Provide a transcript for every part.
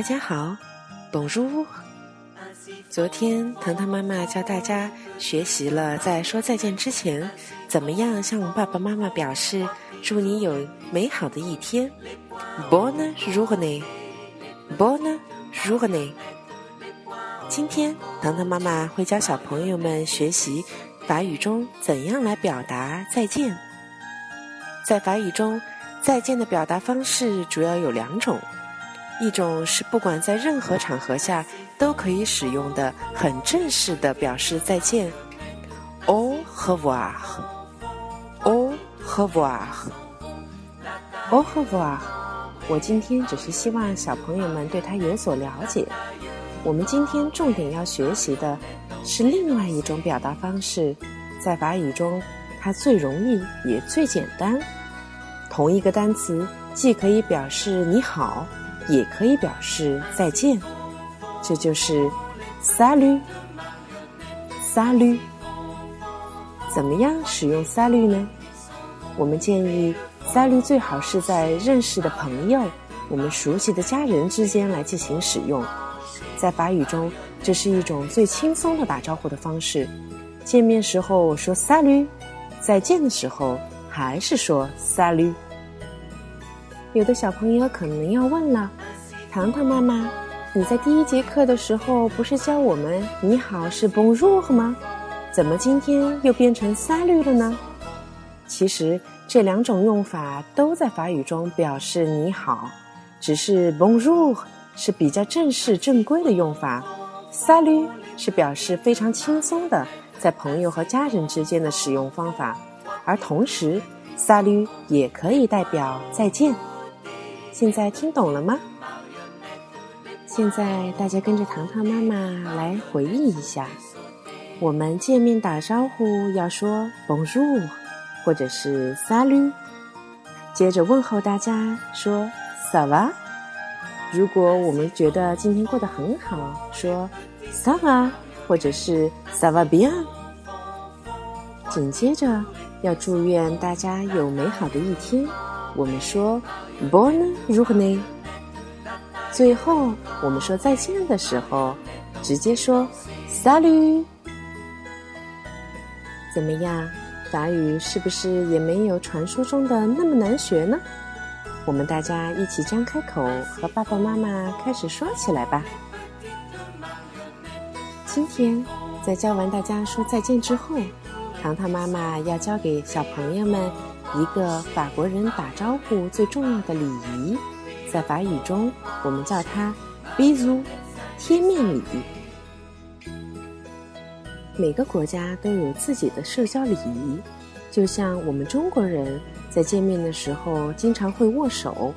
大家好董叔。昨天糖糖妈妈教大家学习了，在说再见之前，怎么样向爸爸妈妈表示祝你有美好的一天？Bonne journée，Bonne journée。今天糖糖妈妈会教小朋友们学习法语中怎样来表达再见。在法语中，再见的表达方式主要有两种。一种是不管在任何场合下都可以使用的很正式的表示再见，au revoir，au revoir，au revoir。我今天只是希望小朋友们对它有所了解。我们今天重点要学习的是另外一种表达方式，在法语中它最容易也最简单。同一个单词既可以表示你好。也可以表示再见，这就是 “salut”，“salut”。怎么样使用 “salut” 呢？我们建议 “salut” 最好是在认识的朋友、我们熟悉的家人之间来进行使用。在法语中，这是一种最轻松的打招呼的方式。见面时候说 “salut”，再见的时候还是说 “salut”。有的小朋友可能要问了。糖糖妈妈，你在第一节课的时候不是教我们“你好”是 Bonjour 吗？怎么今天又变成 Salut 了呢？其实这两种用法都在法语中表示“你好”，只是 Bonjour 是比较正式正规的用法，Salut 是表示非常轻松的在朋友和家人之间的使用方法，而同时 Salut 也可以代表再见。现在听懂了吗？现在大家跟着糖糖妈妈来回忆一下，我们见面打招呼要说 Bonjour，或者是 Salut，接着问候大家说 Ça va。如果我们觉得今天过得很好，说 Ça va，或者是 Ça va bien。紧接着要祝愿大家有美好的一天，我们说 Bonne journée。最后，我们说再见的时候，直接说 “salut”。怎么样？法语是不是也没有传说中的那么难学呢？我们大家一起张开口，和爸爸妈妈开始说起来吧。今天，在教完大家说再见之后，糖糖妈妈要教给小朋友们一个法国人打招呼最重要的礼仪。在法语中，我们叫它 “bisou”，贴面礼。每个国家都有自己的社交礼仪，就像我们中国人在见面的时候经常会握手，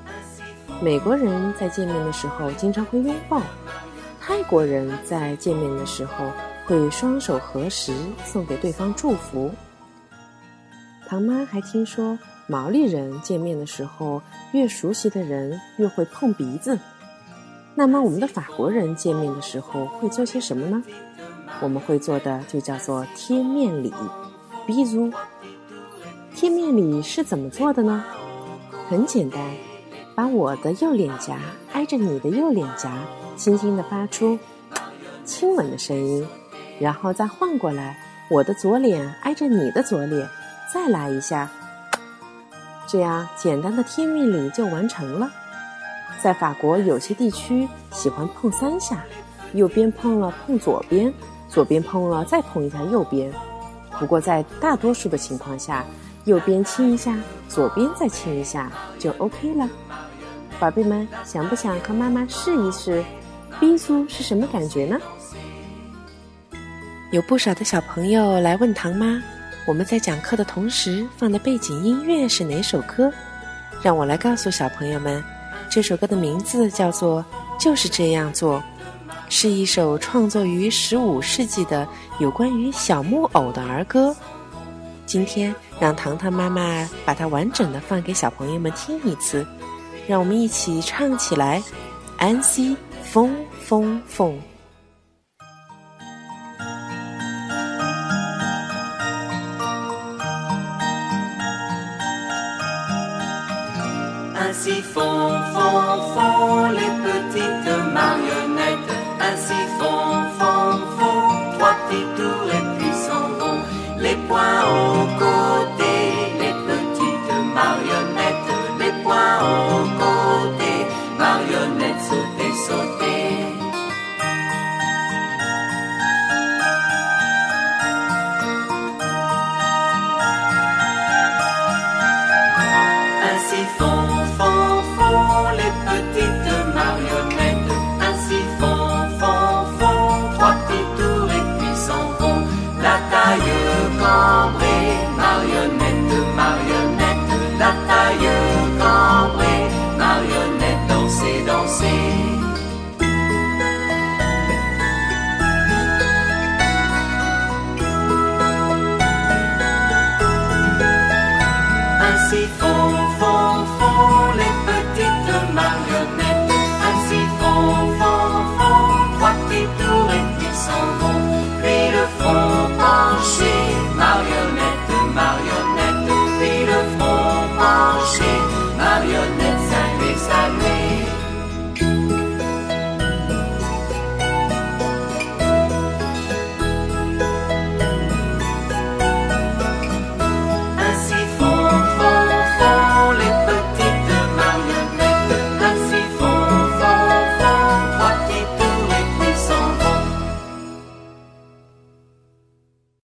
美国人在见面的时候经常会拥抱，泰国人在见面的时候会双手合十，送给对方祝福。唐妈还听说。毛利人见面的时候，越熟悉的人越会碰鼻子。那么，我们的法国人见面的时候会做些什么呢？我们会做的就叫做贴面礼比如。贴面礼是怎么做的呢？很简单，把我的右脸颊挨着你的右脸颊，轻轻地发出亲吻的声音，然后再换过来，我的左脸挨着你的左脸，再来一下。这样简单的贴面礼就完成了。在法国，有些地区喜欢碰三下，右边碰了碰左边，左边碰了再碰一下右边。不过在大多数的情况下，右边亲一下，左边再亲一下就 OK 了。宝贝们，想不想和妈妈试一试逼苏是什么感觉呢？有不少的小朋友来问唐妈。我们在讲课的同时放的背景音乐是哪首歌？让我来告诉小朋友们，这首歌的名字叫做《就是这样做》，是一首创作于十五世纪的有关于小木偶的儿歌。今天让糖糖妈妈把它完整的放给小朋友们听一次，让我们一起唱起来：安息，风风风。Ainsi font, font, font les petites marionnettes. Ainsi font, font. Not